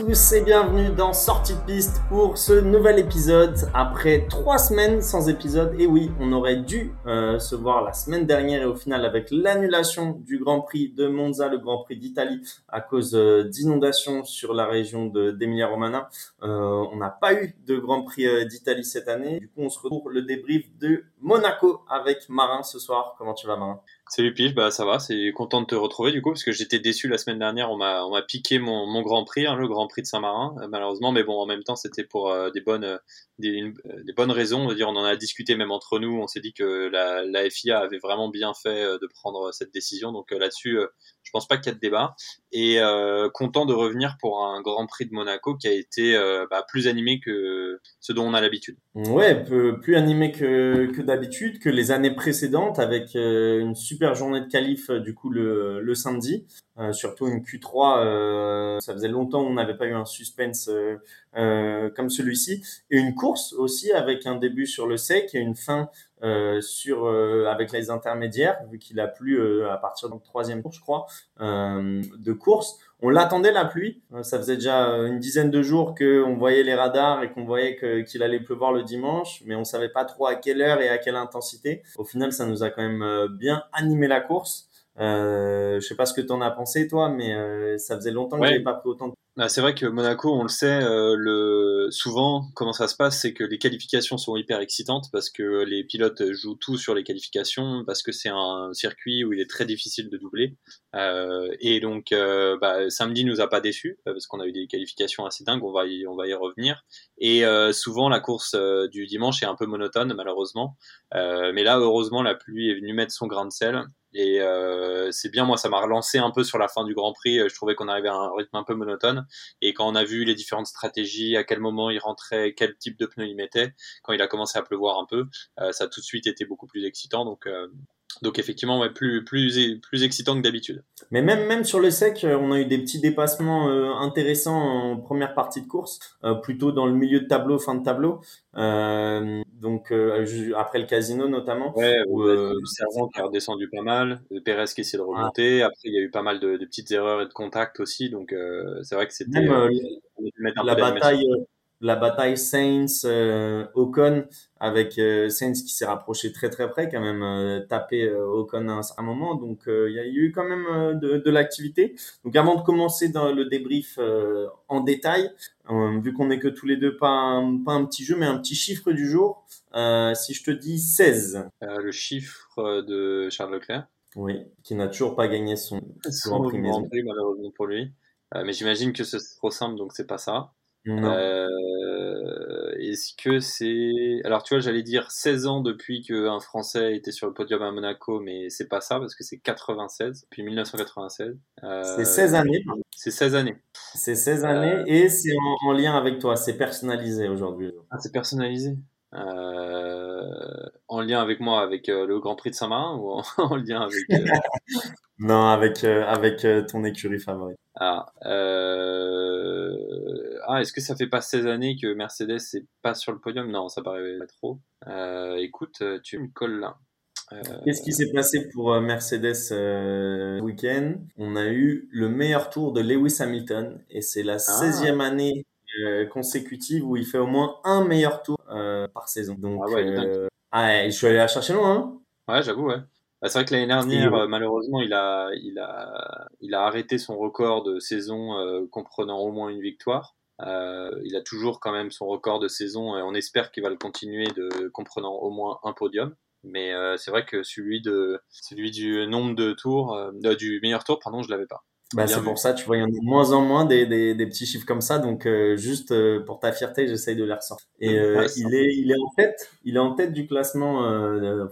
Tous et bienvenue dans Sortie de piste pour ce nouvel épisode après trois semaines sans épisode. Et oui, on aurait dû euh, se voir la semaine dernière et au final avec l'annulation du Grand Prix de Monza, le Grand Prix d'Italie à cause euh, d'inondations sur la région d'Emilia Romana, euh, on n'a pas eu de Grand Prix d'Italie cette année. Du coup, on se retrouve pour le débrief de Monaco avec Marin ce soir. Comment tu vas Marin? Salut Pige, bah ça va, c'est content de te retrouver du coup parce que j'étais déçu la semaine dernière, on m'a on m'a piqué mon, mon Grand Prix, hein, le Grand Prix de Saint-Marin euh, malheureusement, mais bon en même temps c'était pour euh, des bonnes euh, des, des, bonnes raisons, on va dire on en a discuté même entre nous, on s'est dit que la, la FIA avait vraiment bien fait de prendre cette décision, donc là-dessus je pense pas qu'il y a de débat et content de revenir pour un Grand Prix de Monaco qui a été bah, plus animé que ce dont on a l'habitude. Ouais, plus animé que que d'habitude, que les années précédentes avec une super journée de qualif euh, du coup le, le samedi, euh, surtout une Q3. Euh, ça faisait longtemps qu'on n'avait pas eu un suspense comme celui-ci et une course aussi avec un début sur le sec et une fin sur avec les intermédiaires vu qu'il a plu à partir du troisième tour je crois de course on l'attendait la pluie. Ça faisait déjà une dizaine de jours qu'on voyait les radars et qu'on voyait qu'il allait pleuvoir le dimanche, mais on savait pas trop à quelle heure et à quelle intensité. Au final, ça nous a quand même euh, bien animé la course. Euh, je sais pas ce que tu en as pensé toi, mais euh, ça faisait longtemps que j'avais pas pris autant de bah, c'est vrai que Monaco, on le sait, euh, le... souvent, comment ça se passe, c'est que les qualifications sont hyper excitantes parce que les pilotes jouent tout sur les qualifications, parce que c'est un circuit où il est très difficile de doubler. Euh, et donc, euh, bah, samedi nous a pas déçus parce qu'on a eu des qualifications assez dingues, on va y, on va y revenir. Et souvent, la course du dimanche est un peu monotone, malheureusement. mais là, heureusement, la pluie est venue mettre son grain de sel. Et c'est bien, moi, ça m'a relancé un peu sur la fin du Grand Prix. Je trouvais qu'on arrivait à un rythme un peu monotone. Et quand on a vu les différentes stratégies, à quel moment il rentrait, quel type de pneus il mettait, quand il a commencé à pleuvoir un peu, euh, ça tout de suite été beaucoup plus excitant. Donc euh, donc effectivement, ouais, plus plus plus excitant que d'habitude. Mais même même sur le sec, euh, on a eu des petits dépassements euh, intéressants en première partie de course, euh, plutôt dans le milieu de tableau, fin de tableau. Euh, donc après le casino notamment. Ouais, où, le servant qui a redescendu pas mal, Perez qui essaie de remonter. Après il y a eu pas mal de, de petites erreurs et de contacts aussi, donc c'est vrai que c'était la bataille la bataille Saints euh, Ocon avec euh, Saints qui s'est rapproché très très près quand même euh, tapé euh, Ocon à un, moment donc il y a eu quand même de, de l'activité donc avant de commencer dans le débrief en détail vu qu'on est que tous les deux pas un, pas un petit jeu mais un petit chiffre du jour si je te dis 16 le chiffre de Charles Leclerc oui qui n'a toujours pas gagné son, Grand Prix malheureusement pour lui mais j'imagine que c'est trop simple donc c'est pas ça euh, Est-ce que c'est. Alors, tu vois, j'allais dire 16 ans depuis qu'un Français était sur le podium à Monaco, mais c'est pas ça, parce que c'est 96, depuis 1996. Euh, c'est 16 années. C'est 16 années. C'est 16 années euh, et c'est en, lien avec toi, c'est personnalisé aujourd'hui. Ah, c'est personnalisé euh, en lien avec moi, avec euh, le Grand Prix de Saint-Marin ou en, en lien avec Non, avec avec ton écurie favorite. Ah, euh... ah est-ce que ça fait pas 16 années que Mercedes est pas sur le podium? Non, ça paraît pas trop. Euh, écoute, tu me colles là. Euh... Qu'est-ce qui s'est passé pour euh, Mercedes euh, week-end? On a eu le meilleur tour de Lewis Hamilton et c'est la 16e ah. année euh, consécutive où il fait au moins un meilleur tour par saison. Donc, ah ouais, ah, je suis allé la chercher loin. Hein ouais, j'avoue, ouais. Bah, c'est vrai que l'année dernière, euh, malheureusement, il a, il, a, il a arrêté son record de saison euh, comprenant au moins une victoire. Euh, il a toujours quand même son record de saison et on espère qu'il va le continuer de comprenant au moins un podium. Mais euh, c'est vrai que celui de celui du nombre de tours, euh, du meilleur tour, pardon, je l'avais pas. Bah, c'est pour ça, tu vois, il y en a de moins en moins des, des, des petits chiffres comme ça. Donc, euh, juste euh, pour ta fierté, j'essaye de les ressortir. Et euh, il est, il est en tête, il est en tête du classement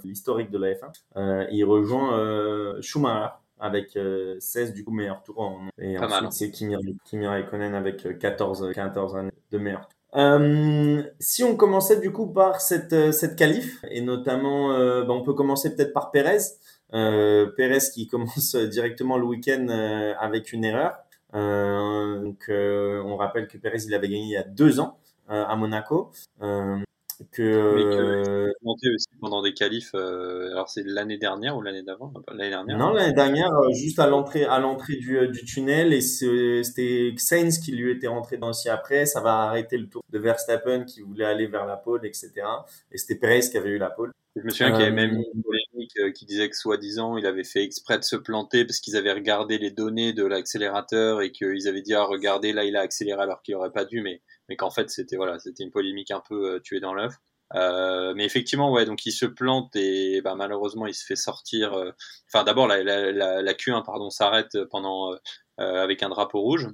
historique de la F1. il rejoint Schumacher avec 16 du coup meilleur tour en et Pas ensuite c'est Kimi, Kimi Raikkonen avec 14 14 années de meilleur euh, si on commençait du coup par cette cette qualif et notamment bah, on peut commencer peut-être par Perez euh, Pérez qui commence directement le week-end euh, avec une erreur. Euh, donc, on rappelle que Pérez il avait gagné il y a deux ans à Monaco. que, euh, aussi pendant des qualifs. Euh, alors c'est l'année dernière ou l'année d'avant L'année dernière. Non, l'année dernière, euh, juste à l'entrée à l'entrée du, du tunnel et c'était Sainz qui lui était rentré dans aussi après. Ça va arrêter le tour de Verstappen qui voulait aller vers la pole, etc. Et c'était Perez qui avait eu la pole. Je me souviens qu'il y avait même une polémique qui disait que soi-disant il avait fait exprès de se planter parce qu'ils avaient regardé les données de l'accélérateur et qu'ils avaient dit ah regardez là il a accéléré alors qu'il aurait pas dû mais mais qu'en fait c'était voilà, c'était une polémique un peu euh, tuée dans l'œuf. Euh, mais effectivement, ouais, donc il se plante et bah, malheureusement il se fait sortir. Euh, enfin, d'abord la, la, la, la, Q1 pardon s'arrête pendant avec un drapeau rouge.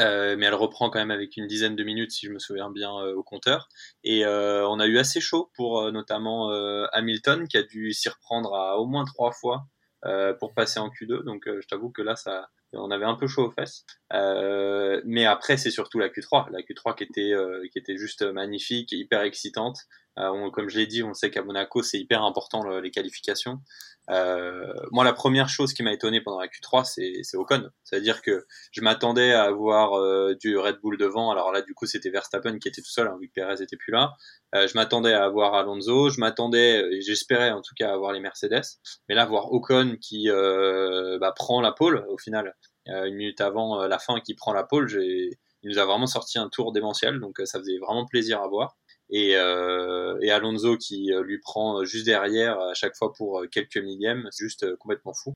Euh, mais elle reprend quand même avec une dizaine de minutes, si je me souviens bien, au compteur. Et euh, on a eu assez chaud pour notamment Hamilton, qui a dû s'y reprendre à au moins trois fois pour passer en Q2. Donc je t'avoue que là, ça, on avait un peu chaud aux fesses. Euh, mais après, c'est surtout la Q3, la Q3 qui était euh, qui était juste magnifique, hyper excitante. Euh, comme je l'ai dit, on sait qu'à Monaco, c'est hyper important les qualifications. Euh, moi, la première chose qui m'a étonné pendant la Q3, c'est Ocon. C'est-à-dire que je m'attendais à avoir euh, du Red Bull devant. Alors là, du coup, c'était Verstappen qui était tout seul, hein, vu Perez était plus là. Je m'attendais à avoir Alonso. Je m'attendais, j'espérais en tout cas avoir les Mercedes. Mais là, voir Ocon qui bah, prend la pole au final, une minute avant la fin, qui prend la pole, il nous a vraiment sorti un tour démentiel. Donc ça faisait vraiment plaisir à voir et, euh, et Alonso qui euh, lui prend juste derrière à chaque fois pour euh, quelques millièmes, juste complètement fou.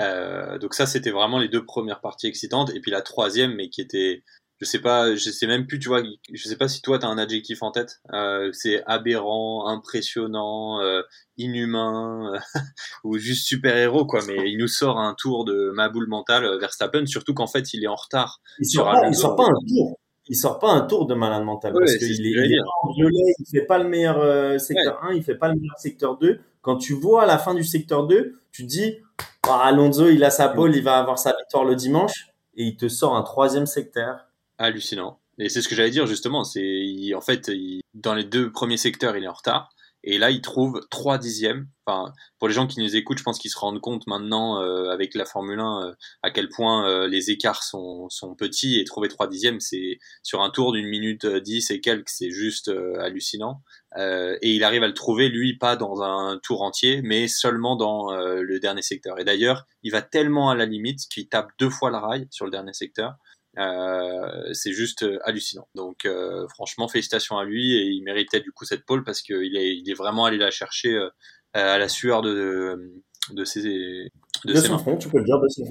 Euh, donc ça, c'était vraiment les deux premières parties excitantes. Et puis la troisième, mais qui était, je sais pas, je sais même plus, tu vois, je sais pas si toi tu as un adjectif en tête. Euh, c'est aberrant, impressionnant, euh, inhumain ou juste super héros quoi. Mais il nous sort un tour de ma boule mentale Verstappen, surtout qu'en fait il est en retard. Il sort, pas, il sort pas un tour il sort pas un tour de malade mental parce qu'il est, il est en violet, il fait pas le meilleur euh, secteur 1, il fait pas le meilleur secteur 2. Quand tu vois à la fin du secteur 2, tu te dis ah, Alonso, il a sa pole, il va avoir sa victoire le dimanche et il te sort un troisième secteur. Hallucinant. Et c'est ce que j'allais dire justement, c'est en fait dans les deux premiers secteurs, il est en retard. Et là, il trouve trois dixièmes. Enfin, pour les gens qui nous écoutent, je pense qu'ils se rendent compte maintenant euh, avec la Formule 1 euh, à quel point euh, les écarts sont, sont petits et trouver trois dixièmes, c'est sur un tour d'une minute dix et quelques, c'est juste hallucinant. et il arrive à le trouver, lui, pas dans un tour entier, mais seulement dans le dernier secteur. Et d'ailleurs, il va tellement à la limite qu'il tape deux fois le rail sur le dernier secteur. Euh, c'est juste euh, hallucinant. Donc euh, franchement, félicitations à lui et il méritait du coup cette pole parce qu'il est, il est vraiment allé la chercher à la sueur de, de ses de, de son front, tu peux le dire de son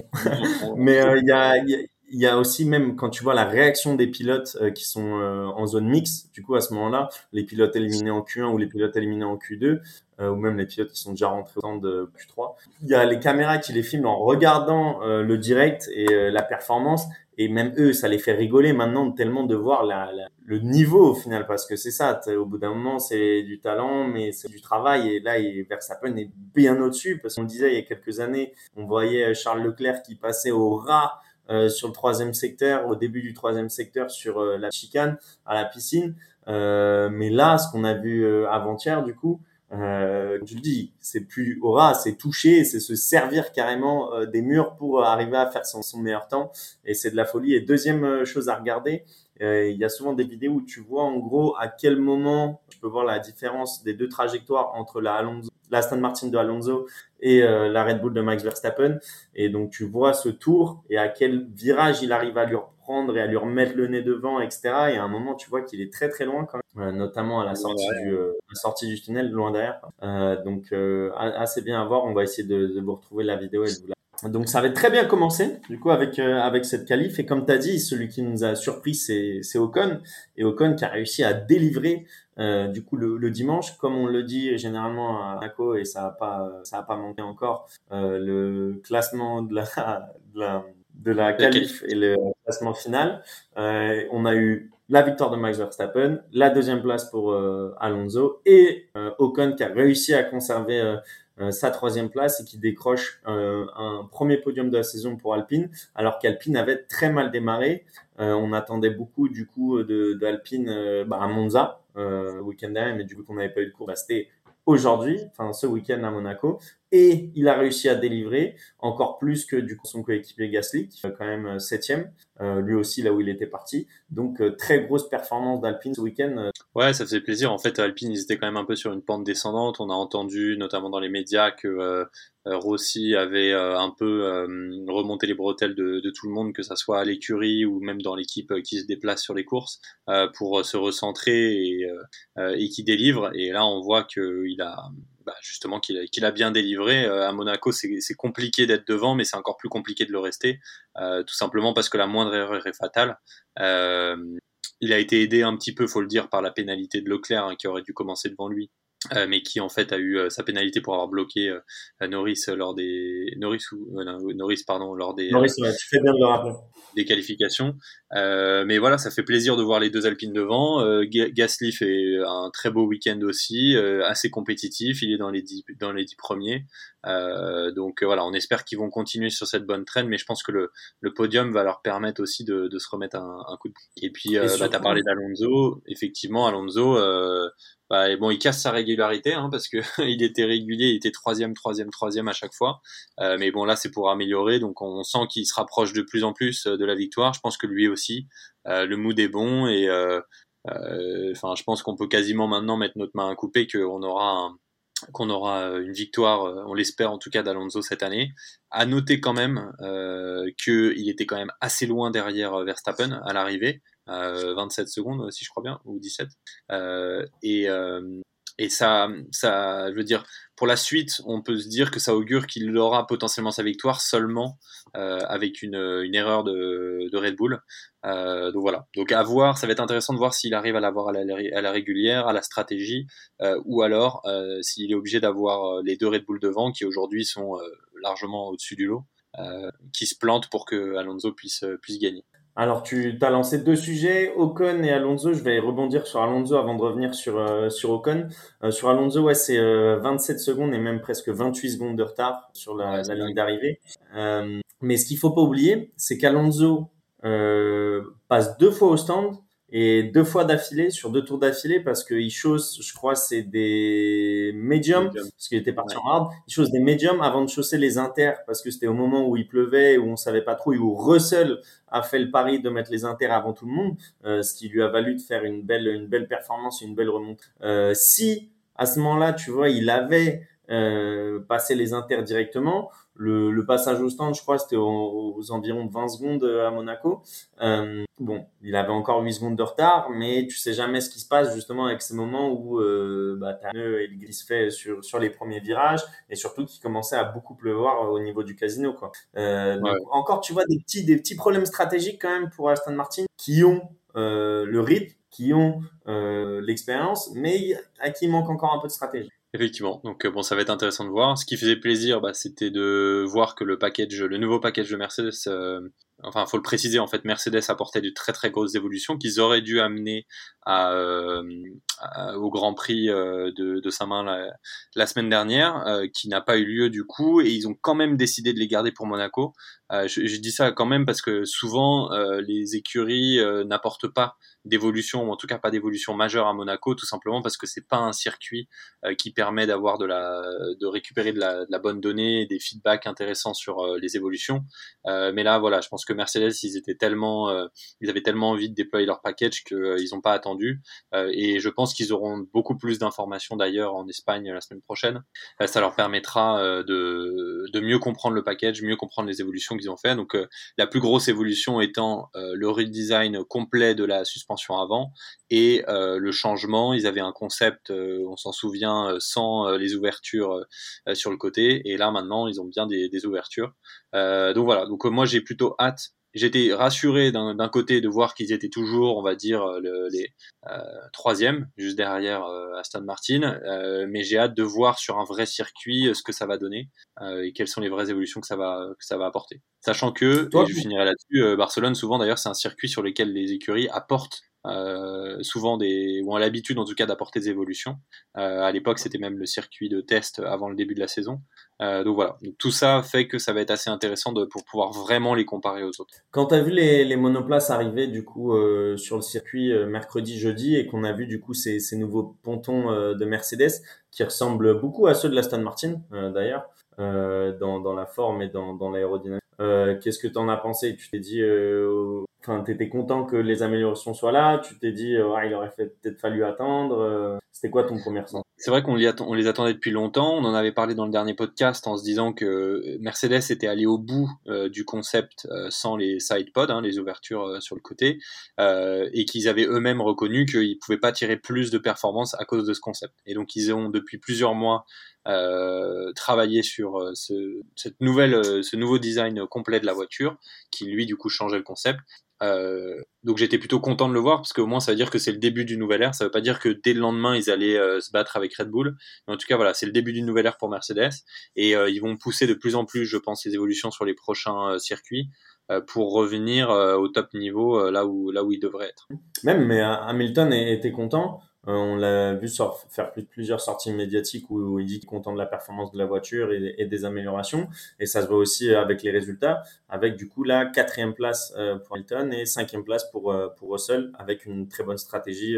front. Mais il y a, il y a aussi même quand tu vois la réaction des pilotes qui sont en zone mixte, du coup à ce moment-là, les pilotes éliminés en Q1 ou les pilotes éliminés en Q2, ou même les pilotes qui sont déjà rentrés au temps de Q3, il y a les caméras qui les filment en regardant le direct et la performance et même eux, ça les fait rigoler maintenant tellement de voir la, le niveau au final, parce que c'est ça, au bout d'un moment, c'est du talent, mais c'est du travail, et là, il, est bien au-dessus, parce qu'on disait il y a quelques années, on voyait Charles Leclerc qui passait au rat euh, sur le troisième secteur, au début du troisième secteur sur euh, la chicane, à la piscine, euh, mais là, ce qu'on a vu euh, avant-hier, du coup, euh, tu le dis, c'est plus aura, c'est toucher, c'est se servir carrément euh, des murs pour arriver à faire son, meilleur temps. Et c'est de la folie. Et deuxième euh, chose à regarder, euh, il y a souvent des vidéos où tu vois en gros à quel moment tu peux voir la différence des deux trajectoires entre la Alonso, la Martin de Alonso et la Red Bull de Max Verstappen. Et donc tu vois ce tour et à quel virage il arrive à lui prendre et à lui remettre le nez devant, etc. Et à un moment, tu vois qu'il est très très loin quand même, euh, notamment à la sortie, du, euh, la sortie du tunnel, loin derrière. Euh, donc euh, assez bien à voir. On va essayer de, de vous retrouver la vidéo et de vous la donc ça avait très bien commencé du coup avec avec cette qualif et comme tu as dit celui qui nous a surpris c'est c'est Ocon et Ocon qui a réussi à délivrer euh, du coup le, le, dimanche comme on le dit généralement à Naco et ça a pas ça a pas manqué encore euh, le classement de la, de la de la qualif et le classement final. Euh, on a eu la victoire de Max Verstappen, la deuxième place pour euh, Alonso et euh, Ocon qui a réussi à conserver euh, euh, sa troisième place et qui décroche un premier podium de la saison pour Alpine, alors qu'Alpine avait très mal démarré. on attendait beaucoup du coup de d'Alpine bah, à Monza le week-end dernier, mais du coup qu'on n'avait pas eu de cours, bah, c'était aujourd'hui, enfin ce week-end à Monaco, et il a réussi à délivrer encore plus que du coup son coéquipier Gasly, qui fait quand même euh, septième, euh, lui aussi là où il était parti. Donc euh, très grosse performance d'Alpine ce week-end. Ouais, ça faisait plaisir. En fait, Alpine, ils étaient quand même un peu sur une pente descendante. On a entendu, notamment dans les médias, que euh, euh, Rossi avait euh, un peu remonté les bretelles de, de, tout le monde, que ça soit à l'écurie ou même dans l'équipe qui se déplace sur les courses, pour se recentrer et, et qui délivre. Et là, on voit qu'il a bah, justement qu'il a, qu'il a, bien délivré. à Monaco, c'est compliqué d'être devant, mais c'est encore plus compliqué de le rester, tout simplement parce que la moindre erreur est fatale. Il a été aidé un petit peu, faut le dire, par la pénalité de Leclerc hein, qui aurait dû commencer devant lui. Euh, mais qui en fait a eu euh, sa pénalité pour avoir bloqué euh, Norris lors des Norris ou Norris pardon lors des Norris tu fais bien de le rappeler. des qualifications. Mais voilà ça fait plaisir de voir les deux Alpines devant. Gasly fait un très beau week-end aussi assez compétitif. Il est dans les dix dans les dix premiers. Donc voilà on espère qu'ils vont continuer sur cette bonne traîne mais je pense que le, le podium va leur permettre aussi de, de se remettre un, un coup de et puis bah, tu as parlé d'Alonso. Effectivement Alonso bah, bon, il casse sa régularité hein, parce que il était régulier, il était troisième, troisième, troisième à chaque fois. Euh, mais bon, là, c'est pour améliorer, donc on sent qu'il se rapproche de plus en plus euh, de la victoire. Je pense que lui aussi, euh, le mood est bon et enfin, je pense qu'on peut quasiment maintenant mettre notre main à couper qu'on aura qu'on aura une victoire, on l'espère en tout cas d'Alonso cette année. À noter quand même euh, qu'il était quand même assez loin derrière Verstappen à l'arrivée. 27 secondes, si je crois bien, ou 17. Euh, et, euh, et ça, ça, je veux dire, pour la suite, on peut se dire que ça augure qu'il aura potentiellement sa victoire seulement euh, avec une, erreur de, Red Bull. Euh, donc voilà. Donc à voir, ça va être intéressant de voir s'il arrive à l'avoir à la, régulière, à la stratégie, euh, ou alors s'il est obligé d'avoir les deux Red Bull devant qui aujourd'hui sont largement au-dessus du lot, qui se plantent pour que Alonso puisse puisse gagner. Alors, tu as lancé deux sujets, Ocon et Alonso. Je vais rebondir sur Alonso avant de revenir sur, euh, sur Ocon. Euh, sur Alonso, ouais, c'est 27 euh, secondes et même presque 28 secondes de retard sur la, la ligne d'arrivée. mais ce qu'il faut pas oublier, c'est qu'Alonso passe deux fois au stand et deux fois d'affilée sur deux tours d'affilée parce qu'il chose, je crois, c'est des médiums parce qu'il était parti en hard. Il chose des médiums avant de chausser les inters parce que c'était au moment où il pleuvait où on savait pas trop et où Russell a fait le pari de mettre les inters avant tout le monde, euh, ce qui lui a valu de faire une belle une belle performance, une belle remontée. Euh, si à ce moment-là, tu vois, il avait euh, passé les inters directement, le, le, passage au stand, je crois, c'était aux, environs de 20 secondes euh, à Monaco. Euh, bon, il avait encore 8 secondes de retard, mais tu sais jamais ce qui se passe justement avec ces moments où euh, bah, as et il glisse fait sur, sur les premiers virages et surtout qu'il commençait à beaucoup pleuvoir au niveau du casino. Quoi. Euh, donc, encore, tu vois, des petits, des petits problèmes stratégiques quand même pour Aston Martin qui ont euh, le rythme, qui ont euh, l'expérience, mais à qui il manque encore un peu de stratégie. Effectivement, donc euh, bon, ça va être intéressant de voir. Ce qui faisait plaisir, bah, c'était de voir que le package, le nouveau package de Mercedes, euh, enfin, faut le préciser, en fait, Mercedes apportait de très très grosses évolutions qu'ils auraient dû amener euh, au Grand Prix de, de Saint-Main la, semaine dernière, qui n'a pas eu lieu du coup, et ils ont quand même décidé de les garder pour Monaco. je, dis ça quand même parce que souvent les écuries n'apportent pas d'évolution, ou en tout cas pas d'évolution majeure à Monaco, tout simplement parce que c'est pas un circuit euh, qui permet d'avoir de la, de récupérer de la, bonne donnée, des feedbacks intéressants sur euh, les évolutions. Euh, mais là, voilà, je pense que Mercedes, ils étaient tellement, ils avaient tellement envie de déployer leur package qu'ils n'ont pas attendu. et je pense qu'ils auront beaucoup plus d'informations d'ailleurs en Espagne la semaine prochaine. ça leur permettra de, de mieux comprendre le package, mieux comprendre les évolutions qu'ils ont fait. Donc la plus grosse évolution étant le redesign complet de la suspension avant et euh, le changement ils avaient un concept euh, on s'en souvient euh, sans les ouvertures sur le côté. Et là maintenant ils ont bien des, des ouvertures. Donc voilà. Donc moi j'ai plutôt hâte. J'étais rassuré d'un côté de voir qu'ils étaient toujours, on va dire, le, les troisièmes, juste derrière Aston Martin, mais j'ai hâte de voir sur un vrai circuit ce que ça va donner et quelles sont les vraies évolutions que ça va que ça va apporter. Sachant que, et je finirai là-dessus, Barcelone souvent d'ailleurs c'est un circuit sur lequel les écuries apportent souvent des ou ont l'habitude en tout cas d'apporter des évolutions. Euh, à l'époque, c'était même le circuit de test avant le début de la saison. Euh, donc voilà, tout ça fait que ça va être assez intéressant de, pour pouvoir vraiment les comparer aux autres. Quand tu as vu les, monoplaces arriver du coup euh, sur le circuit euh, mercredi, jeudi et qu'on a vu du coup ces, nouveaux pontons de Mercedes qui ressemblent beaucoup à ceux de la Martin d'ailleurs. dans, la forme et dans l'aérodynamique. Qu'est-ce que tu en as pensé? Tu t'es dit, enfin, t'étais content que les améliorations soient là? Tu t'es dit, ouais, il aurait peut-être fallu attendre. C'était quoi ton premier sens C'est vrai qu'on les attendait depuis longtemps. On en avait parlé dans le dernier podcast en se disant que Mercedes était allé au bout euh, du concept euh, sans les side pods, hein, les ouvertures euh, sur le côté, et qu'ils avaient eux-mêmes reconnu qu'ils pouvaient pas tirer plus de performance à cause de ce concept. Et donc ils ont depuis plusieurs mois travaillé sur ce, cette nouvelle, ce nouveau design complet de la voiture, qui lui du coup changeait le concept. Euh, donc j'étais plutôt content de le voir parce qu'au moins ça veut dire que c'est le début d'une nouvelle ère. Ça veut pas dire que dès le lendemain ils allaient euh, se battre avec Red Bull. Mais en tout cas voilà, c'est le début d'une nouvelle ère pour Mercedes et euh, ils vont pousser de plus en plus, je pense, les évolutions sur les prochains circuits pour revenir au top niveau là où là où ils devraient être. Même mais Hamilton était content. Euh, on l'a vu faire plusieurs sorties médiatiques où, il dit qu'il est content de la performance de la voiture et, des améliorations. Et ça se voit aussi avec les résultats, avec du coup la quatrième place euh, pour Hamilton et cinquième place pour, euh, pour Russell, avec une très bonne stratégie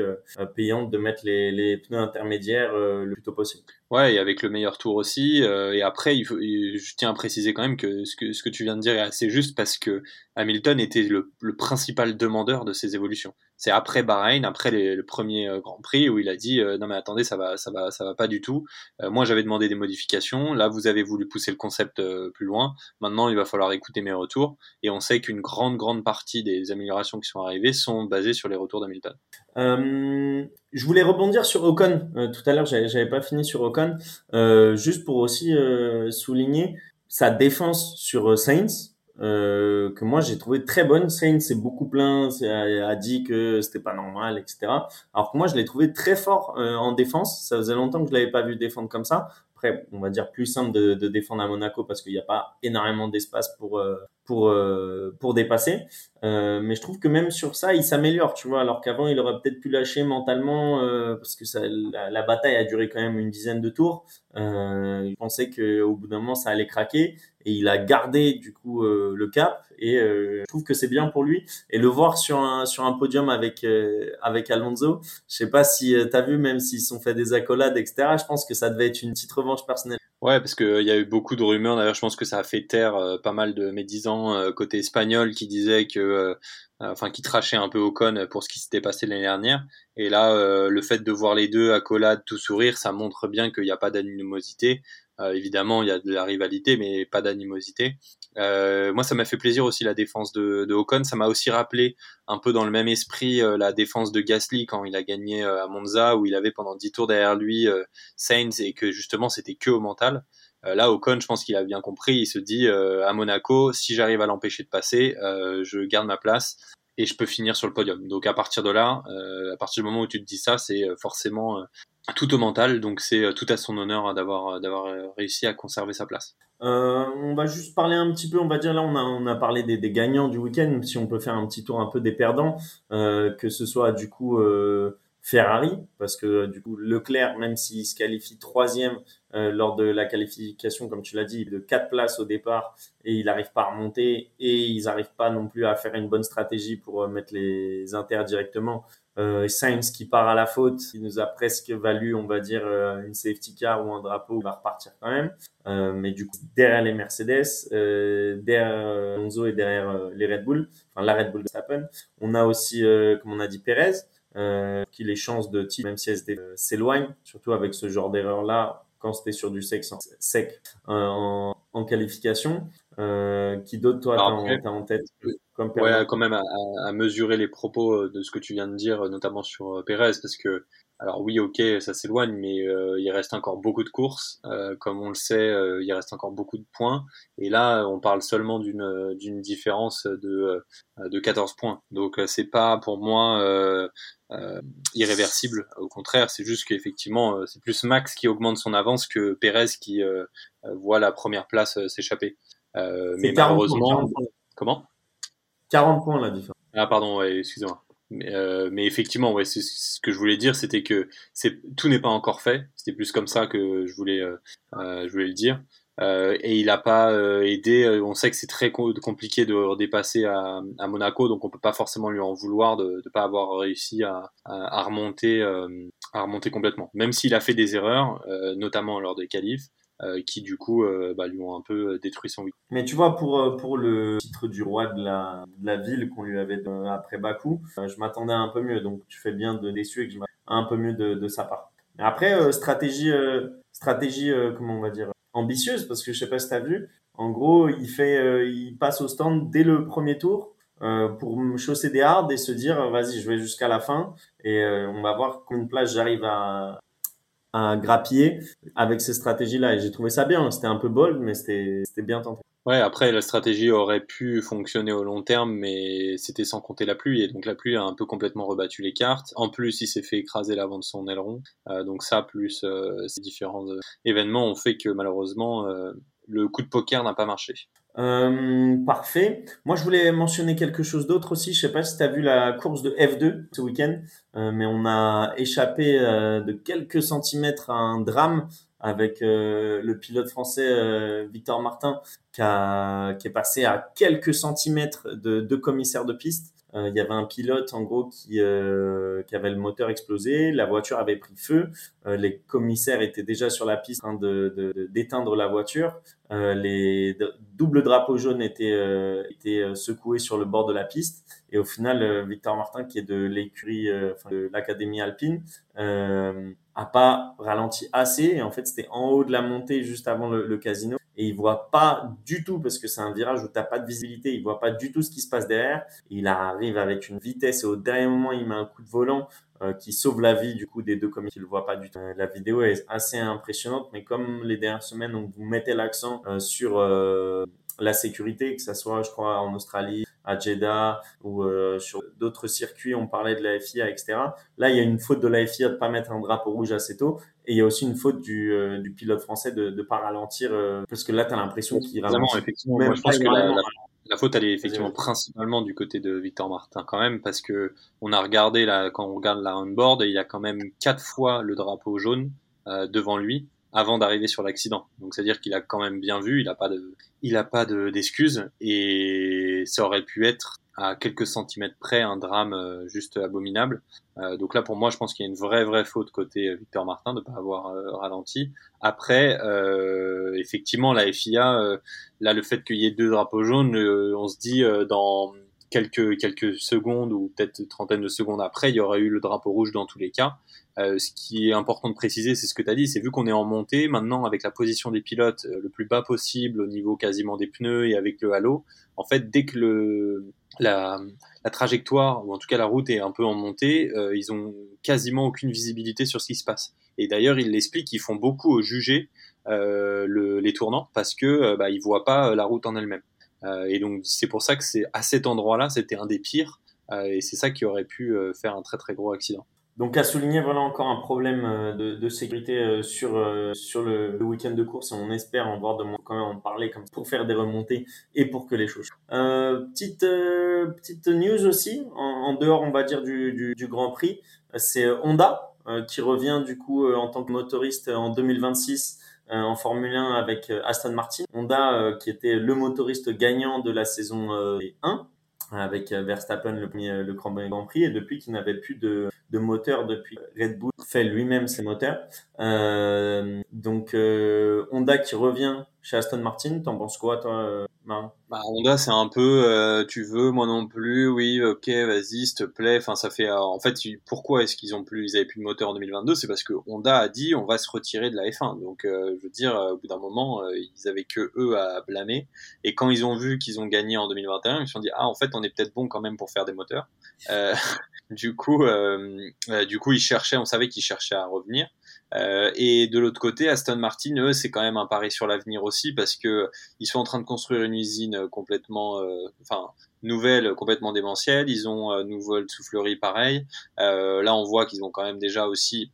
payante de mettre les, pneus intermédiaires le plus tôt possible. Ouais, et avec le meilleur tour aussi. et après, il faut, je tiens à préciser quand même que ce, que ce que tu viens de dire est assez juste parce que Hamilton était le, le principal demandeur de ces évolutions c'est après Bahreïn, après le premier euh, Grand Prix où il a dit euh, non mais attendez ça va ça va ça va pas du tout. Euh, moi j'avais demandé des modifications, là vous avez voulu pousser le concept plus loin. Maintenant il va falloir écouter mes retours et on sait qu'une grande grande partie des améliorations qui sont arrivées sont basées sur les retours d'Hamilton. je voulais rebondir sur Ocon. tout à l'heure j'avais pas fini sur Ocon, juste pour aussi souligner sa défense sur Saints euh, que moi j'ai trouvé très bonne. Sainz s'est beaucoup plaint, a, a, dit que c'était pas normal, etc. Alors que moi je l'ai trouvé très fort euh, en défense. Ça faisait longtemps que je l'avais pas vu défendre comme ça. Après, on va dire plus simple de, de défendre à Monaco parce qu'il n'y a pas énormément d'espace pour euh, pour euh, pour dépasser. Euh, mais je trouve que même sur ça, il s'améliore, tu vois. Alors qu'avant, il aurait peut-être pu lâcher mentalement parce que ça, la, bataille a duré quand même une dizaine de tours. il pensait qu'au bout d'un moment, ça allait craquer et il a gardé du coup le cap et euh, je trouve que c'est bien pour lui et le voir sur un sur un podium avec euh, avec Alonso je sais pas si euh, tu as vu même s'ils sont fait des accolades etc je pense que ça devait être une petite revanche personnelle Ouais, parce qu'il y a eu beaucoup de rumeurs. D'ailleurs, je pense que ça a fait taire pas mal de médisants côté espagnol qui disaient que, enfin, qui trachaient un peu Ocon pour ce qui s'était passé l'année dernière. Et là, le fait de voir les deux accolades, tout sourire, ça montre bien qu'il n'y a pas d'animosité. Euh, évidemment, il y a de la rivalité, mais pas d'animosité. Euh, moi, ça m'a fait plaisir aussi la défense de, de Ocon. Ça m'a aussi rappelé un peu dans le même esprit euh, la défense de Gasly quand il a gagné à Monza, où il avait pendant 10 tours derrière lui Sainz et que justement c'était que au mental. là, Ocon, je pense qu'il a bien compris. Il se dit à Monaco, si j'arrive à l'empêcher de passer, je garde ma place et je peux finir sur le podium. Donc à partir de là, à partir du moment où tu te dis ça, c'est forcément tout au mental, donc c'est euh, tout à son honneur d'avoir euh, d'avoir euh, réussi à conserver sa place. Euh, on va juste parler un petit peu, on va dire là, on a, on a parlé des, des gagnants du week-end, si on peut faire un petit tour un peu des perdants, euh, que ce soit du coup euh, Ferrari, parce que du coup Leclerc, même s'il se qualifie troisième lors de la qualification, comme tu l'as dit, de quatre places au départ, et il n'arrive pas à remonter, et ils n'arrivent pas non plus à faire une bonne stratégie pour mettre les inters directement euh, Sainz qui part à la faute, qui nous a presque valu, on va dire, euh, une safety car ou un drapeau, va repartir quand même. Euh, mais du coup, derrière les Mercedes, euh, derrière Alonso et derrière les Red Bull, enfin la Red Bull de on a aussi, comme on a dit, Perez, qui les chances de titre, même si SD s'éloignent, surtout avec ce genre d'erreur-là, quand c'était sur du sec, sec en, en qualification. qui d'autre, toi, t'as en, en tête ouais, quand même à, mesurer les propos euh, de ce que tu viens de dire, notamment sur euh, Pérez, parce que alors oui, ok, ça s'éloigne, mais euh, il reste encore beaucoup de courses. comme on le sait, il reste encore beaucoup de points. Et là, on parle seulement d'une d'une différence de de 14 points. Donc c'est pas pour moi irréversible. Au contraire, c'est juste qu'effectivement, c'est plus Max qui augmente son avance que Pérez qui voit la première place s'échapper. mais malheureusement, comment? 40 points la différence. Ah pardon, ouais, excusez-moi. Mais, euh, mais, effectivement, ouais, c'est ce que je voulais dire, c'était que tout n'est pas encore fait. C'était plus comme ça que je voulais, euh, euh je voulais le dire. Euh, et il n'a pas euh, aidé. On sait que c'est très compliqué de redépasser à, à, Monaco, donc on peut pas forcément lui en vouloir de ne pas avoir réussi à, à, remonter, à remonter complètement. Même s'il a fait des erreurs, notamment lors des qualifs, qui du coup bah, lui ont un peu détruit son week. Mais tu vois, pour, pour le titre du roi de la, de la ville qu'on lui avait donné après Bakou, je m'attendais un peu mieux. Donc tu fais bien de déçu et que je m'attendais un peu mieux de, de sa part. Mais après, stratégie, stratégie comment on va dire, ambitieuse, parce que je sais pas si tu as vu, en gros, il, fait, il passe au stand dès le premier tour euh, pour me chausser des hards et se dire vas-y je vais jusqu'à la fin et euh, on va voir combien de place j'arrive à, à grappiller avec ces stratégies là et j'ai trouvé ça bien. C'était un peu bold mais c'était bien tenté. Ouais, après la stratégie aurait pu fonctionner au long terme, mais c'était sans compter la pluie, et donc la pluie a un peu complètement rebattu les cartes. En plus, il s'est fait écraser l'avant de son aileron, euh, donc ça plus ces différents événements ont fait que malheureusement le coup de poker n'a pas marché. Euh, parfait. Moi, je voulais mentionner quelque chose d'autre aussi. Je sais pas si tu as vu la course de F2 ce week-end, euh, mais on a échappé euh, de quelques centimètres à un drame avec le pilote français Victor Martin qui, a, qui est passé à quelques centimètres de deux commissaires de piste. Euh, il y avait un pilote en gros qui, euh, qui avait le moteur explosé, la voiture avait pris feu, euh, les commissaires étaient déjà sur la piste train de, d'éteindre la voiture, les doubles drapeaux jaunes étaient, étaient secoués sur le bord de la piste et au final Victor Martin qui est de l'écurie de l'académie alpine a pas ralenti assez et en fait c'était en haut de la montée juste avant le casino et il voit pas du tout parce que c'est un virage où t'as pas de visibilité, il voit pas du tout ce qui se passe derrière. Il arrive avec une vitesse et au dernier moment il met un coup de volant euh, qui sauve la vie du coup des deux comme il le voit pas du tout. Euh, la vidéo est assez impressionnante, mais comme les dernières semaines on vous mettez l'accent euh, sur la sécurité, que ça soit je crois en Australie, à Jeddah ou sur d'autres circuits, on parlait de la FIA, etc. Là, il y a une faute de la FIA de pas mettre un drapeau rouge assez tôt. Et il y a aussi une faute du, euh, du pilote français de ne pas ralentir, euh, parce que là, tu as l'impression qu'il ralentit. effectivement. Moi, je pense que la, la, faute, elle est effectivement principalement du côté de Victor Martin quand même, parce que on a regardé, là, quand on regarde la onboard, il y a quand même quatre fois le drapeau jaune euh, devant lui avant d'arriver sur l'accident. Donc c'est-à-dire qu'il a quand même bien vu, il n'a pas de, il a pas d'excuses et ça aurait pu être à quelques centimètres près un drame euh, juste abominable. Euh, donc là, pour moi, je pense qu'il y a une vraie, vraie faute côté euh, Victor Martin de ne pas avoir ralenti. Après, effectivement, la FIA, là, le fait qu'il y ait deux drapeaux jaunes, on se dit dans quelques, quelques secondes ou peut-être trentaine de secondes après, il y aurait eu le drapeau rouge dans tous les cas. Euh, ce qui est important de préciser, c'est ce que tu as dit, c'est vu qu'on est en montée, maintenant avec la position des pilotes le plus bas possible au niveau quasiment des pneus et avec le halo, en fait, dès que la, trajectoire, ou en tout cas la route est un peu en montée, euh, ils ont quasiment aucune visibilité sur ce qui se passe. Et d'ailleurs, ils l'expliquent, ils font beaucoup juger euh, le, les tournants parce que euh, bah, ils voient pas la route en elle-même. Euh, et donc c'est pour ça que c'est à cet endroit-là, c'était un des pires, euh, et c'est ça qui aurait pu faire un très très gros accident. Donc à souligner voilà encore un problème euh, de, sécurité euh, sur euh, sur le, week-end de course on espère en voir de quand même en parler comme pour faire des remontées et pour que les choses. Euh, petite petite news aussi en, dehors on va dire du, du Grand Prix, c'est Honda qui revient du coup en tant que motoriste en 2026 en Formule 1 avec Aston Martin. Honda qui était le motoriste gagnant de la saison 1 avec Verstappen le premier le Grand Prix et depuis qu'il n'avait plus de moteur depuis Red Bull fait lui-même ses moteurs. Euh, donc euh, Honda qui revient chez Aston Martin, t'en penses quoi toi euh, bah, Honda c'est un peu euh, tu veux moi non plus oui ok vas-y s'il te plaît. Enfin ça fait en fait pourquoi est-ce qu'ils ont plus ils avaient plus de moteur en 2022 c'est parce que Honda a dit on va se retirer de la F1 donc je veux dire au bout d'un moment ils avaient que eux à blâmer. Et quand ils ont vu qu'ils ont gagné en 2021 ils se sont dit ah en fait on est peut-être bon quand même pour faire des moteurs. Du coup, euh, euh, du coup, ils cherchaient, on savait qu'ils cherchaient à revenir. Euh, et de l'autre côté, Aston Martin, eux, c'est quand même un pari sur l'avenir aussi parce que ils sont en train de construire une usine complètement, enfin nouvelle, complètement démentielle. Ils ont euh, nouvelle soufflerie pareil. là, on voit qu'ils ont quand même déjà aussi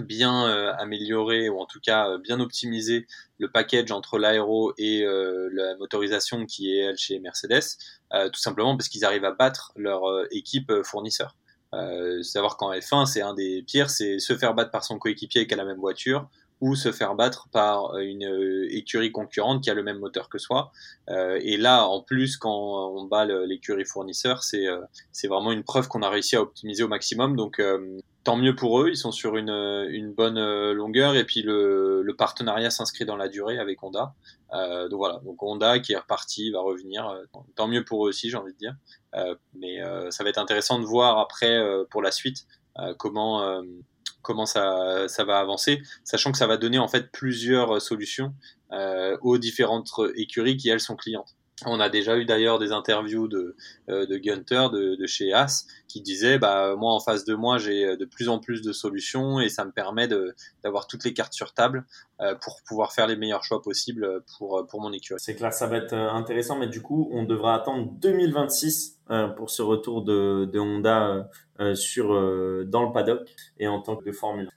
bien amélioré ou en tout cas bien optimisé le package entre l'aéro et la motorisation qui est elle chez Mercedes, tout simplement parce qu'ils arrivent à battre leur équipe fournisseur. Euh, savoir qu'en F1, c'est un des pires, c'est se faire battre par son coéquipier qui a la même voiture ou se faire battre par une euh, écurie concurrente qui a le même moteur que soi. Euh, et là, en plus, quand on bat l'écurie fournisseur, c'est c'est vraiment une preuve qu'on a réussi à optimiser au maximum. Donc tant mieux pour eux, ils sont sur une, une bonne longueur et puis le, partenariat s'inscrit dans la durée avec Honda. Euh, donc voilà, donc Honda qui est reparti, va revenir, tant mieux pour eux aussi, j'ai envie de dire. mais ça va être intéressant de voir après pour la suite comment comment ça, ça va avancer, sachant que ça va donner en fait plusieurs solutions aux différentes écuries qui elles sont clientes. On a déjà eu d'ailleurs des interviews de, euh, de Gunter de, chez As qui disait bah moi en face de moi j'ai de plus en plus de solutions et ça me permet d'avoir toutes les cartes sur table euh, pour pouvoir faire les meilleurs choix possibles pour, mon écurie. C'est clair, ça va être euh, intéressant, mais du coup on devra attendre 2026 pour ce retour de, Honda dans le paddock et en tant que Formule.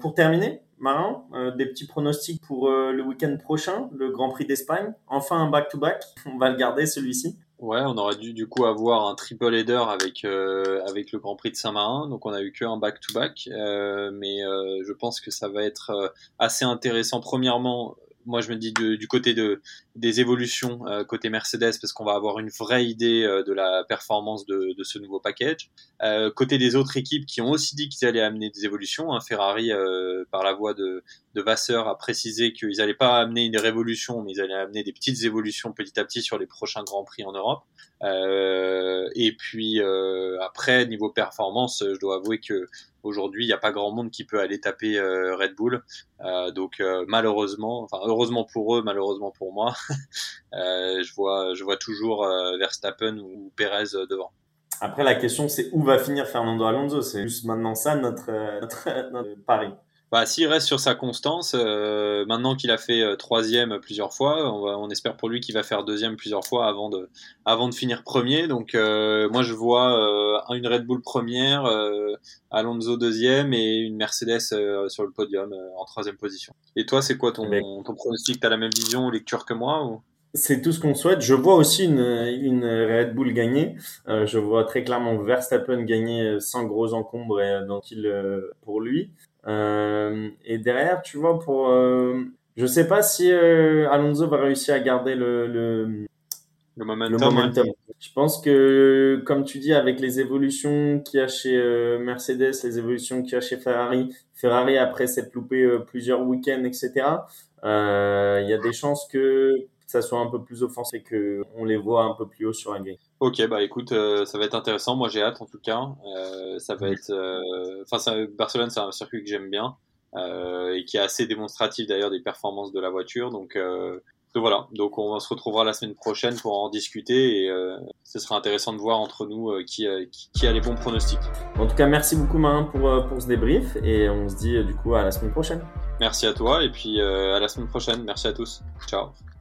pour terminer, Marin, euh, des petits pronostics pour euh, le week-end prochain, le Grand Prix d'Espagne. Enfin un back-to-back, on va le garder celui-ci. Ouais, on aurait dû du coup avoir un triple header avec euh, avec le Grand Prix de Saint-Marin, donc on a eu que un back-to-back, mais je pense que ça va être assez intéressant. Premièrement, moi je me dis du côté de des évolutions euh, côté Mercedes parce qu'on va avoir une vraie idée euh, de la performance de, ce nouveau package. Euh, côté des autres équipes qui ont aussi dit qu'ils allaient amener des évolutions, hein, Ferrari par la voix de Vasseur a précisé qu'ils n'allaient pas amener une révolution, mais ils allaient amener des petites évolutions petit à petit sur les prochains grands prix en Europe. et puis après niveau performance, je dois avouer que Aujourd'hui, il n'y a pas grand monde qui peut aller taper euh, Red Bull. Euh, donc euh, malheureusement, enfin heureusement pour eux, malheureusement pour moi, je vois, je vois toujours Verstappen ou Perez devant. Après, la question, c'est où va finir Fernando Alonso? C'est juste maintenant ça notre, notre, notre pari. Bah, s'il reste sur sa constance, euh, maintenant qu'il a fait euh, troisième plusieurs fois, on, va, on espère pour lui qu'il va faire deuxième plusieurs fois avant de, avant de finir premier. Donc euh, moi je vois une Red Bull première, Alonso deuxième et une Mercedes sur le podium en troisième position. Et toi, c'est quoi ton, ton pronostic? T'as la même vision ou lecture que moi ou? C'est tout ce qu'on souhaite. Je vois aussi une, une Red Bull gagner. je vois très clairement Verstappen gagner sans gros encombre et, donc il, pour lui. Euh, et derrière, tu vois, pour, euh, je sais pas si euh, Alonso va réussir à garder le, le, le momentum. Je pense que, comme tu dis, avec les évolutions qu'il y a chez Mercedes, les évolutions qu'il y a chez Ferrari, Ferrari après s'être loupé plusieurs week-ends, etc. Il y a des chances que ça soit un peu plus offensif et que on les voit un peu plus haut sur un grille. Ok, bah écoute, euh, ça va être intéressant. Moi, j'ai hâte en tout cas. Euh, ça va être, euh, enfin, Barcelone, c'est un circuit que j'aime bien et qui est assez démonstratif d'ailleurs des performances de la voiture. Donc, donc voilà. Donc on se retrouvera la semaine prochaine pour en discuter et ce sera intéressant de voir entre nous qui, qui, qui, a les bons pronostics. En tout cas, merci beaucoup Marin pour pour ce débrief et on se dit du coup à la semaine prochaine. Merci à toi et puis à la semaine prochaine. Merci à tous. Ciao.